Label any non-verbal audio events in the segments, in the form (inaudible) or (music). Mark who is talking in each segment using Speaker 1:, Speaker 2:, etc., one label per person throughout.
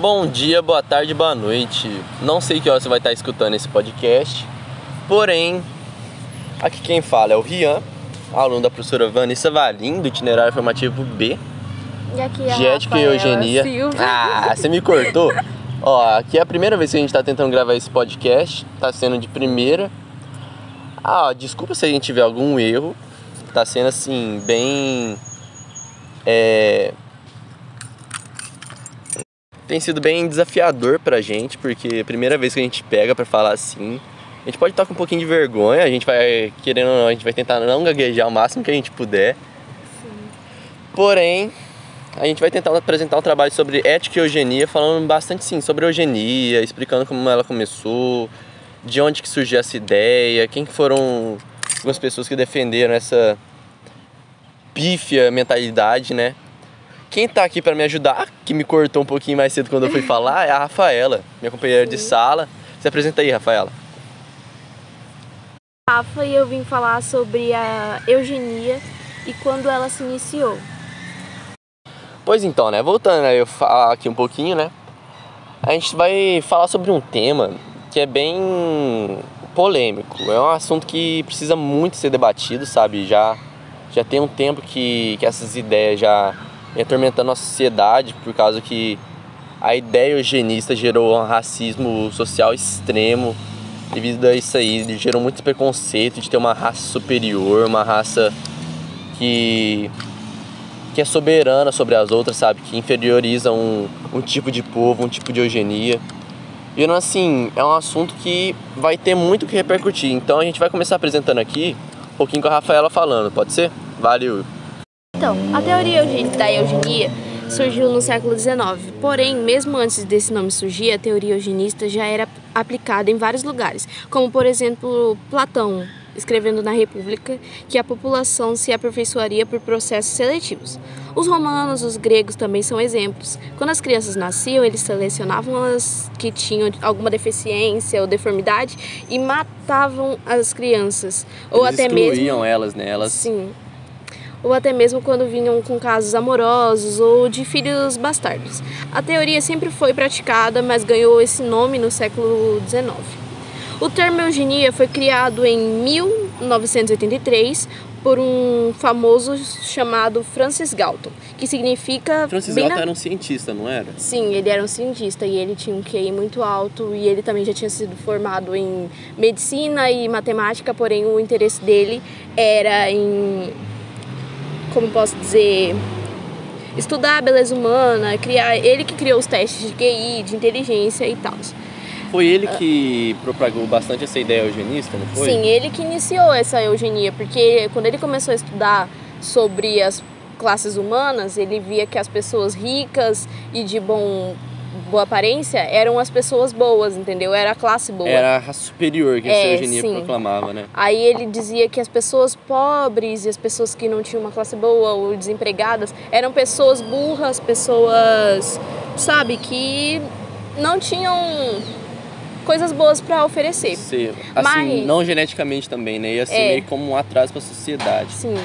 Speaker 1: Bom dia, boa tarde, boa noite. Não sei que hora você vai estar escutando esse podcast, porém, aqui quem fala é o Rian, aluno da professora Vanessa Valim, do itinerário formativo B,
Speaker 2: E aqui é a
Speaker 1: de Ética e Eugenia.
Speaker 2: Silva.
Speaker 1: Ah, você me cortou? Ó, aqui é a primeira vez que a gente tá tentando gravar esse podcast, tá sendo de primeira. Ah, ó, desculpa se a gente tiver algum erro, tá sendo assim, bem. É. Tem sido bem desafiador pra gente, porque é a primeira vez que a gente pega pra falar assim. A gente pode estar com um pouquinho de vergonha, a gente vai, querendo ou não, a gente vai tentar não gaguejar o máximo que a gente puder. Porém, a gente vai tentar apresentar um trabalho sobre ética e eugenia, falando bastante sim sobre eugenia, explicando como ela começou, de onde que surgiu essa ideia, quem que foram algumas pessoas que defenderam essa pífia mentalidade, né? Quem tá aqui para me ajudar, que me cortou um pouquinho mais cedo quando eu fui falar, é a Rafaela, minha companheira de sala. Se apresenta aí, Rafaela.
Speaker 2: Rafa e eu vim falar sobre a eugenia e quando ela se iniciou.
Speaker 1: Pois então, né? Voltando a eu falar aqui um pouquinho, né? A gente vai falar sobre um tema que é bem polêmico. É um assunto que precisa muito ser debatido, sabe? Já, já tem um tempo que, que essas ideias já vem atormentando a sociedade por causa que a ideia eugenista gerou um racismo social extremo. Devido a isso aí, gerou muito preconceito de ter uma raça superior, uma raça que que é soberana sobre as outras, sabe? Que inferioriza um, um tipo de povo, um tipo de eugenia. E assim, é um assunto que vai ter muito que repercutir. Então a gente vai começar apresentando aqui um pouquinho com a Rafaela falando, pode ser? Valeu!
Speaker 2: Então, a teoria da eugenia surgiu no século XIX. Porém, mesmo antes desse nome surgir, a teoria eugenista já era aplicada em vários lugares, como por exemplo Platão, escrevendo na República que a população se aperfeiçoaria por processos seletivos. Os romanos, os gregos também são exemplos. Quando as crianças nasciam, eles selecionavam as que tinham alguma deficiência ou deformidade e matavam as crianças, ou
Speaker 1: Eles
Speaker 2: até mesmo
Speaker 1: excluíam elas, né? Elas
Speaker 2: Sim. Ou até mesmo quando vinham com casos amorosos ou de filhos bastardos. A teoria sempre foi praticada, mas ganhou esse nome no século XIX. O termo eugenia foi criado em 1983 por um famoso chamado Francis Galton, que significa
Speaker 1: Francis Galton
Speaker 2: na-
Speaker 1: era um cientista, não era?
Speaker 2: Sim, ele era um cientista e ele tinha um QI muito alto e ele também já tinha sido formado em medicina e matemática, porém o interesse dele era em, como posso dizer, estudar a beleza humana, criar, ele que criou os testes de QI, de inteligência e tal.
Speaker 1: Foi ele que propagou bastante essa ideia eugenista, não foi?
Speaker 2: Sim, ele que iniciou essa eugenia, porque quando ele começou a estudar sobre as classes humanas, ele via que as pessoas ricas e de bom boa aparência eram as pessoas boas, entendeu? Era a classe boa.
Speaker 1: Era a raça superior que essa
Speaker 2: É,
Speaker 1: eugenia
Speaker 2: sim.
Speaker 1: proclamava, né?
Speaker 2: Aí ele dizia que as pessoas pobres e as pessoas que não tinham uma classe boa ou desempregadas eram pessoas burras, pessoas, sabe, que não tinham coisas boas para oferecer.
Speaker 1: Ser, assim,
Speaker 2: Mas-
Speaker 1: não geneticamente também, né? Ia ser
Speaker 2: É.
Speaker 1: meio como um atraso pra sociedade.
Speaker 2: Sim.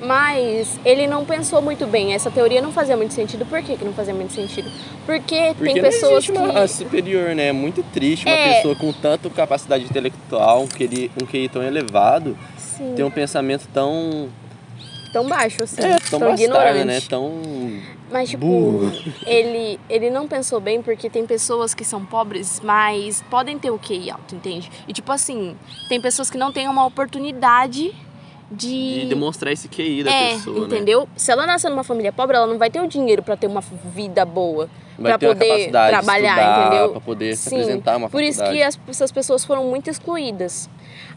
Speaker 2: Mas ele não pensou muito bem. Essa teoria não fazia muito sentido. Por que, que não fazia muito sentido? Porque,
Speaker 1: Porque
Speaker 2: tem pessoas
Speaker 1: uma
Speaker 2: que.
Speaker 1: raça superior, né? É muito triste uma
Speaker 2: É.
Speaker 1: pessoa com tanto capacidade intelectual, um QI, um QI tão elevado,
Speaker 2: Sim,
Speaker 1: ter um pensamento tão,
Speaker 2: tão baixo assim.
Speaker 1: é, tão, bastardo,
Speaker 2: ignorante.
Speaker 1: né? Tão
Speaker 2: Mas, tipo,
Speaker 1: burro.
Speaker 2: ele, ele não pensou bem porque tem pessoas que são pobres, mas podem ter o QI alto, entende? E, tipo assim, tem pessoas que não têm uma oportunidade de.
Speaker 1: de demonstrar esse QI da
Speaker 2: é,
Speaker 1: pessoa, né?
Speaker 2: entendeu? Se ela nascer numa família pobre, ela não vai ter o dinheiro pra ter uma vida boa.
Speaker 1: Uma
Speaker 2: poder trabalhar,
Speaker 1: estudar,
Speaker 2: entendeu?
Speaker 1: pra poder se
Speaker 2: Sim,
Speaker 1: apresentar uma
Speaker 2: Por isso
Speaker 1: faculdade.
Speaker 2: que as, essas pessoas foram muito excluídas.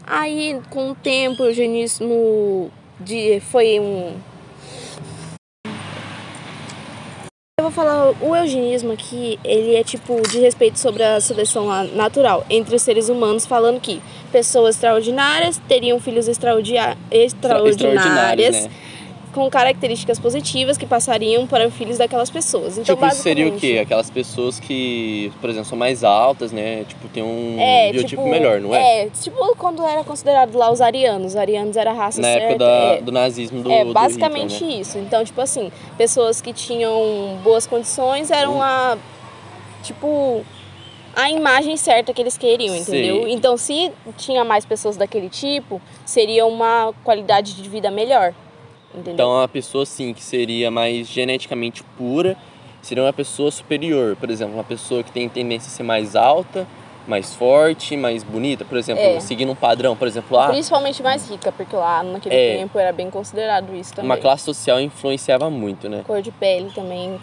Speaker 2: Aí, com o tempo, o eugenismo de, foi um. Eu vou falar, o eugenismo aqui, ele é tipo de respeito sobre a seleção na- natural entre os seres humanos, falando que pessoas extraordinárias teriam filhos extraordia- extraordinárias
Speaker 1: né?
Speaker 2: Com características positivas que passariam para filhos daquelas pessoas. Então,
Speaker 1: tipo, isso seria o
Speaker 2: basicamente-
Speaker 1: quê? Aquelas pessoas que, por exemplo, são mais altas, né? Tipo, tem um
Speaker 2: É,
Speaker 1: biotipo
Speaker 2: tipo,
Speaker 1: melhor, não é?
Speaker 2: É, tipo quando era considerado lá os arianos. Os arianos era a raça
Speaker 1: Na
Speaker 2: certa.
Speaker 1: época da-
Speaker 2: é,
Speaker 1: do nazismo do
Speaker 2: é
Speaker 1: do
Speaker 2: basicamente
Speaker 1: Hitler, né?
Speaker 2: isso. Então, tipo assim, pessoas que tinham boas condições eram
Speaker 1: Hum.
Speaker 2: a tipo, a imagem certa que eles queriam, entendeu?
Speaker 1: Sim.
Speaker 2: Então, se tinha mais pessoas daquele tipo, seria uma qualidade de vida melhor.
Speaker 1: Então, uma pessoa assim que seria mais geneticamente pura seria uma pessoa superior. Por exemplo, uma pessoa que tem tendência a ser mais alta, mais forte, mais bonita. Por exemplo,
Speaker 2: É.
Speaker 1: seguindo um padrão. Por exemplo, ah,
Speaker 2: Principalmente mais rica, porque lá naquele
Speaker 1: É.
Speaker 2: tempo era bem considerado isso também.
Speaker 1: uma classe social influenciava muito, né?
Speaker 2: Cor de pele também.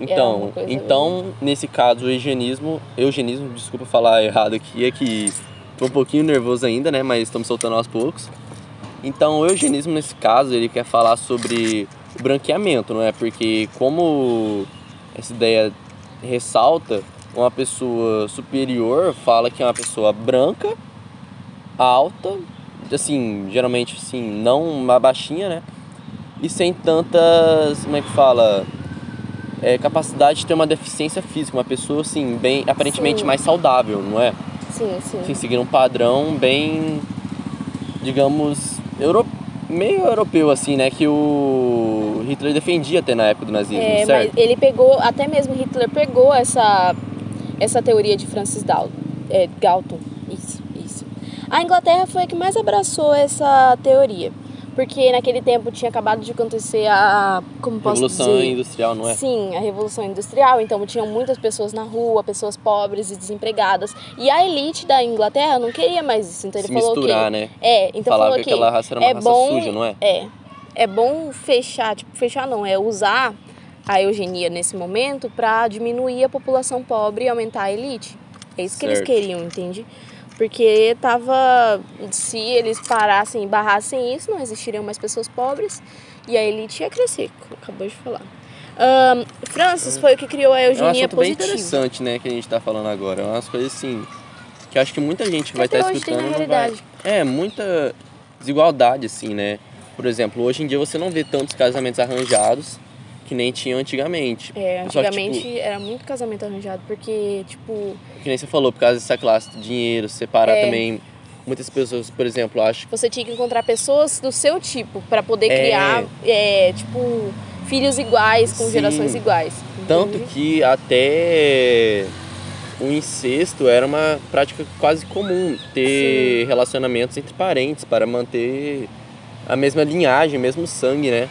Speaker 1: Então, então nesse caso, o eugenismo, eugenismo, desculpa falar errado aqui, é que tô um pouquinho nervoso ainda, né? Mas estamos soltando aos poucos. Então, o eugenismo nesse caso, ele quer falar sobre o branqueamento, não é? Porque como essa ideia ressalta, uma pessoa superior fala que é uma pessoa branca, alta, assim, geralmente assim, não uma baixinha, né? E sem tantas, como é que fala? é, capacidade de ter uma deficiência física, uma pessoa assim, bem aparentemente
Speaker 2: Sim.
Speaker 1: mais saudável, não é?
Speaker 2: Sim, sim.
Speaker 1: Assim, seguir um padrão bem, digamos, euro, meio europeu assim, né, que o Hitler defendia até na época do nazismo,
Speaker 2: É, mas
Speaker 1: certo?
Speaker 2: ele pegou, até mesmo Hitler pegou essa, essa teoria de Francis Dal, é, Galton. Isso, isso. A Inglaterra foi a que mais abraçou essa teoria. Porque naquele tempo tinha acabado de acontecer a. Como posso
Speaker 1: Revolução
Speaker 2: dizer?
Speaker 1: industrial, não é?
Speaker 2: Sim, a Revolução Industrial, então tinham muitas pessoas na rua, pessoas pobres e desempregadas. E a elite da Inglaterra não queria mais isso, então ele
Speaker 1: Se
Speaker 2: falou
Speaker 1: misturar,
Speaker 2: que
Speaker 1: né?
Speaker 2: É, então
Speaker 1: Falava
Speaker 2: falou
Speaker 1: que aquela raça era uma
Speaker 2: é
Speaker 1: raça
Speaker 2: bom,
Speaker 1: suja, não é?
Speaker 2: É. É bom fechar, tipo, fechar não, é usar a eugenia nesse momento para diminuir a população pobre e aumentar a elite. É isso que eles
Speaker 1: Certo.
Speaker 2: queriam, entende? Porque tava. Se eles parassem e barrassem isso, não existiriam mais pessoas pobres e a elite ia crescer, como acabou de falar. Ahn, Francis foi o que criou a
Speaker 1: É um
Speaker 2: eugenia
Speaker 1: assunto bem
Speaker 2: positiva.
Speaker 1: interessante, né, que a gente tá falando agora. É umas coisas assim que acho que muita gente que vai estar
Speaker 2: tem
Speaker 1: escutando
Speaker 2: na
Speaker 1: não vai. É, muita desigualdade assim, né? Por exemplo, hoje em dia você não vê tantos casamentos arranjados que nem tinham antigamente.
Speaker 2: É,
Speaker 1: Só que,
Speaker 2: antigamente
Speaker 1: tipo,
Speaker 2: era muito casamento arranjado, porque, tipo,
Speaker 1: que nem você falou, por causa dessa classe dinheiro, separar
Speaker 2: É.
Speaker 1: também muitas pessoas, por exemplo, acho
Speaker 2: você tinha que encontrar pessoas do seu tipo para poder
Speaker 1: É.
Speaker 2: criar, é, tipo, filhos iguais com
Speaker 1: Sim.
Speaker 2: gerações iguais.
Speaker 1: tanto
Speaker 2: entende?
Speaker 1: que até o incesto era uma prática quase comum ter relacionamentos entre parentes para manter a mesma linhagem, o mesmo sangue, né?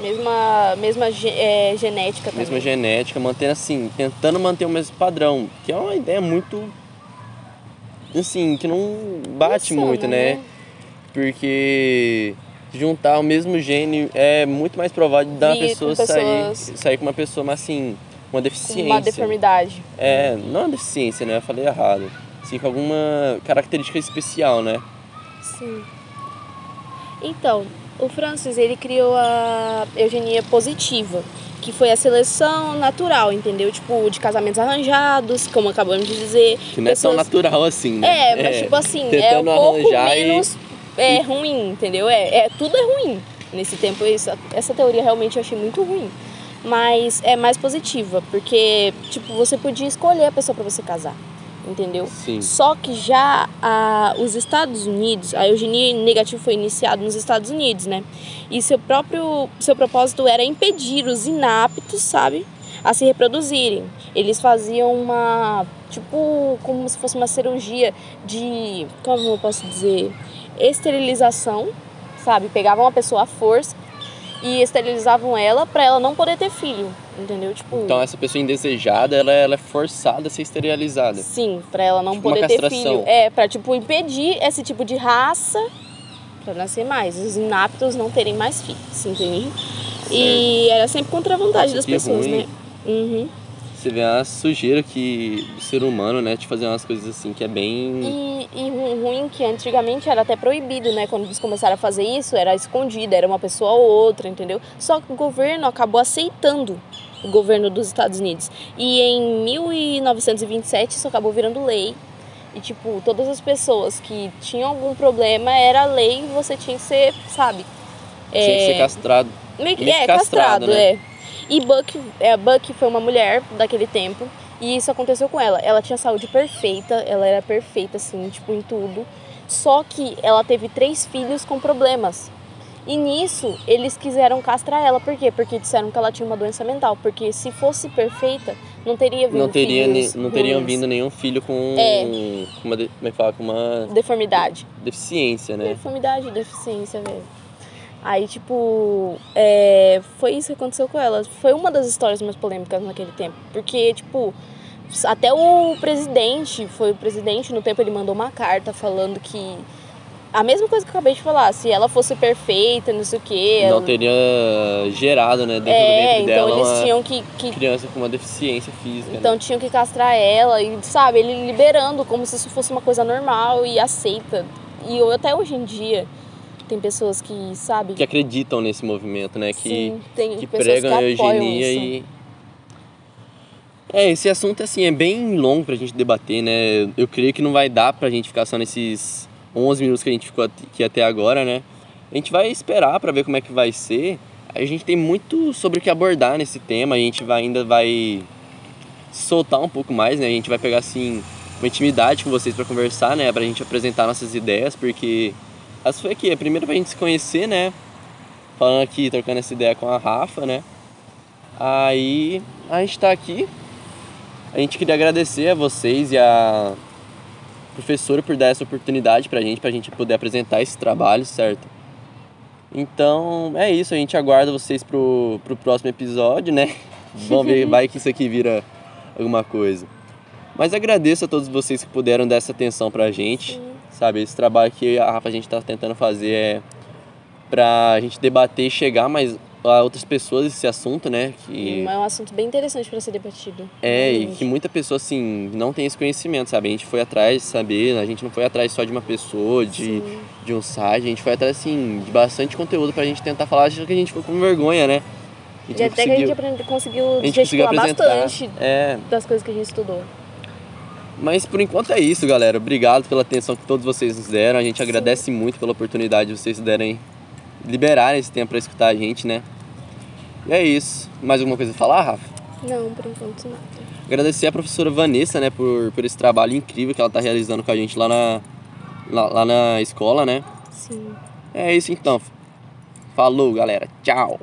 Speaker 2: Mesma, mesma é, genética também.
Speaker 1: mesma genética, mantendo assim, tentando manter o mesmo padrão, que é uma ideia muito assim, que não bate
Speaker 2: Insana,
Speaker 1: muito, né? Porque juntar o mesmo gene é muito mais provável de dar uma pessoa sair, sair com uma pessoa, mas assim, uma deficiência.
Speaker 2: uma deformidade.
Speaker 1: É, não uma deficiência, né? Eu falei errado. Assim, com alguma característica especial, né?
Speaker 2: Sim. Então, o Francis, ele criou a eugenia positiva, que foi a seleção natural, entendeu? Tipo, de casamentos arranjados, como acabamos de dizer.
Speaker 1: Que não é tão natural assim, né?
Speaker 2: É, mas tipo assim, é um pouco
Speaker 1: arranjar e-
Speaker 2: menos é, ruim, entendeu? É, é, tudo é ruim nesse tempo. Essa, essa teoria realmente eu achei muito ruim. Mas é mais positiva, porque, tipo, você podia escolher a pessoa pra você casar, entendeu?
Speaker 1: Sim.
Speaker 2: Só que já a, os Estados Unidos, a eugenia negativa foi iniciada nos Estados Unidos, né? E seu próprio seu propósito era impedir os inaptos, sabe, a se reproduzirem. Eles faziam uma tipo como se fosse uma cirurgia de como eu posso dizer, esterilização, sabe? Pegavam uma pessoa à força e esterilizavam ela pra ela não poder ter filho, entendeu? Tipo,
Speaker 1: Então essa pessoa indesejada, ela, ela é forçada a ser esterilizada.
Speaker 2: Sim, pra ela não
Speaker 1: Tipo
Speaker 2: poder ter filho. É, pra tipo impedir esse tipo de raça pra nascer mais. Os inaptos não terem mais filhos, entende? E era sempre contra a vontade das
Speaker 1: que
Speaker 2: pessoas,
Speaker 1: ruim.
Speaker 2: né? Uhum.
Speaker 1: Você vê a sujeira que do ser humano, né, de fazer umas coisas assim que é bem.
Speaker 2: E, e que antigamente era até proibido, né? Quando eles começaram a fazer isso, era escondido, era uma pessoa ou outra, entendeu? Só que o governo acabou aceitando o governo dos Estados Unidos. E em 1927 isso acabou virando lei. E, tipo, todas as pessoas que tinham algum problema era lei e você tinha que ser, sabe?
Speaker 1: Tinha que ser
Speaker 2: É,
Speaker 1: castrado.
Speaker 2: Meio que é,
Speaker 1: castrado,
Speaker 2: castrado,
Speaker 1: né?
Speaker 2: é. E Buck, é, Buck foi uma mulher daquele tempo. E isso aconteceu com ela. Ela tinha saúde perfeita, ela era perfeita, assim, tipo, em tudo. Só que ela teve três filhos com problemas. E nisso, eles quiseram castrar ela. Por quê? Porque disseram que ela tinha uma doença mental. Porque se fosse perfeita, não teria vindo
Speaker 1: Não, teria,
Speaker 2: filhos
Speaker 1: não teriam
Speaker 2: ruins.
Speaker 1: vindo nenhum filho com,
Speaker 2: É.
Speaker 1: com uma, como é que fala? Com uma
Speaker 2: Deformidade.
Speaker 1: deficiência, né?
Speaker 2: Deformidade, deficiência, velho. Aí, tipo, é, foi isso que aconteceu com ela. Foi uma das histórias mais polêmicas naquele tempo. Porque, tipo, até o presidente, foi o presidente, no tempo ele mandou uma carta falando que. A mesma coisa que eu acabei de falar, se ela fosse perfeita, não sei o quê.
Speaker 1: Não
Speaker 2: ela-
Speaker 1: teria gerado, né, dentro do
Speaker 2: É,
Speaker 1: ventre
Speaker 2: então
Speaker 1: dela
Speaker 2: eles
Speaker 1: uma
Speaker 2: tinham que, que
Speaker 1: criança com uma deficiência física. né?
Speaker 2: Então tinham que castrar ela e, sabe, ele liberando como se isso fosse uma coisa normal e aceita. E eu- até hoje em dia tem pessoas que, sabe,
Speaker 1: Que acreditam nesse movimento, né? Que,
Speaker 2: sim, tem
Speaker 1: que pregam a
Speaker 2: que apoiam
Speaker 1: eugenia
Speaker 2: isso.
Speaker 1: e. É, esse assunto assim é bem longo pra gente debater, né? Eu creio que não vai dar pra gente ficar só nesses 11 minutos que a gente ficou aqui até agora, né? A gente vai esperar pra ver como é que vai ser. A gente tem muito sobre o que abordar nesse tema, a gente vai, ainda vai soltar um pouco mais, né? A gente vai pegar assim uma intimidade com vocês pra conversar, né? Pra gente apresentar nossas ideias, porque essa foi aqui, a primeira pra gente se conhecer, né? Falando aqui, trocando essa ideia com a Rafa, né? Aí a gente tá aqui. A gente queria agradecer a vocês e a professora por dar essa oportunidade pra gente, pra gente poder apresentar esse trabalho, certo? Então é isso, a gente aguarda vocês pro, pro próximo episódio, né? (laughs) Vamos ver, vai que isso aqui vira alguma coisa. Mas agradeço a todos vocês que puderam dar essa atenção pra gente.
Speaker 2: Sim.
Speaker 1: Sabe, esse trabalho que a Rafa a gente tá tentando fazer é pra gente debater e chegar mais a outras pessoas esse assunto, né? Que
Speaker 2: É um assunto bem interessante para ser debatido.
Speaker 1: é, e que muita pessoa assim não tem esse conhecimento, sabe? A gente foi atrás de saber, a gente não foi atrás só de uma pessoa, de,
Speaker 2: Sim.
Speaker 1: de um site, a gente foi atrás assim de bastante conteúdo pra gente tentar falar, acho que a gente ficou com vergonha, né? A
Speaker 2: E até que a gente
Speaker 1: conseguiu-
Speaker 2: conseguiu
Speaker 1: a gente conseguiu
Speaker 2: gesticular
Speaker 1: apresentar.
Speaker 2: bastante
Speaker 1: É,
Speaker 2: das coisas que a gente estudou.
Speaker 1: Mas por enquanto é isso, galera. Obrigado pela atenção que todos vocês nos deram. A gente agradece muito pela oportunidade de vocês derem liberarem esse tempo para escutar a gente, né? E é isso. Mais alguma coisa a falar, Rafa?
Speaker 2: Não, por enquanto nada.
Speaker 1: Agradecer a professora Vanessa, né, por, por esse trabalho incrível que ela tá realizando com a gente lá na, lá, lá na escola, né?
Speaker 2: Sim.
Speaker 1: É isso então. Falou, galera. Tchau.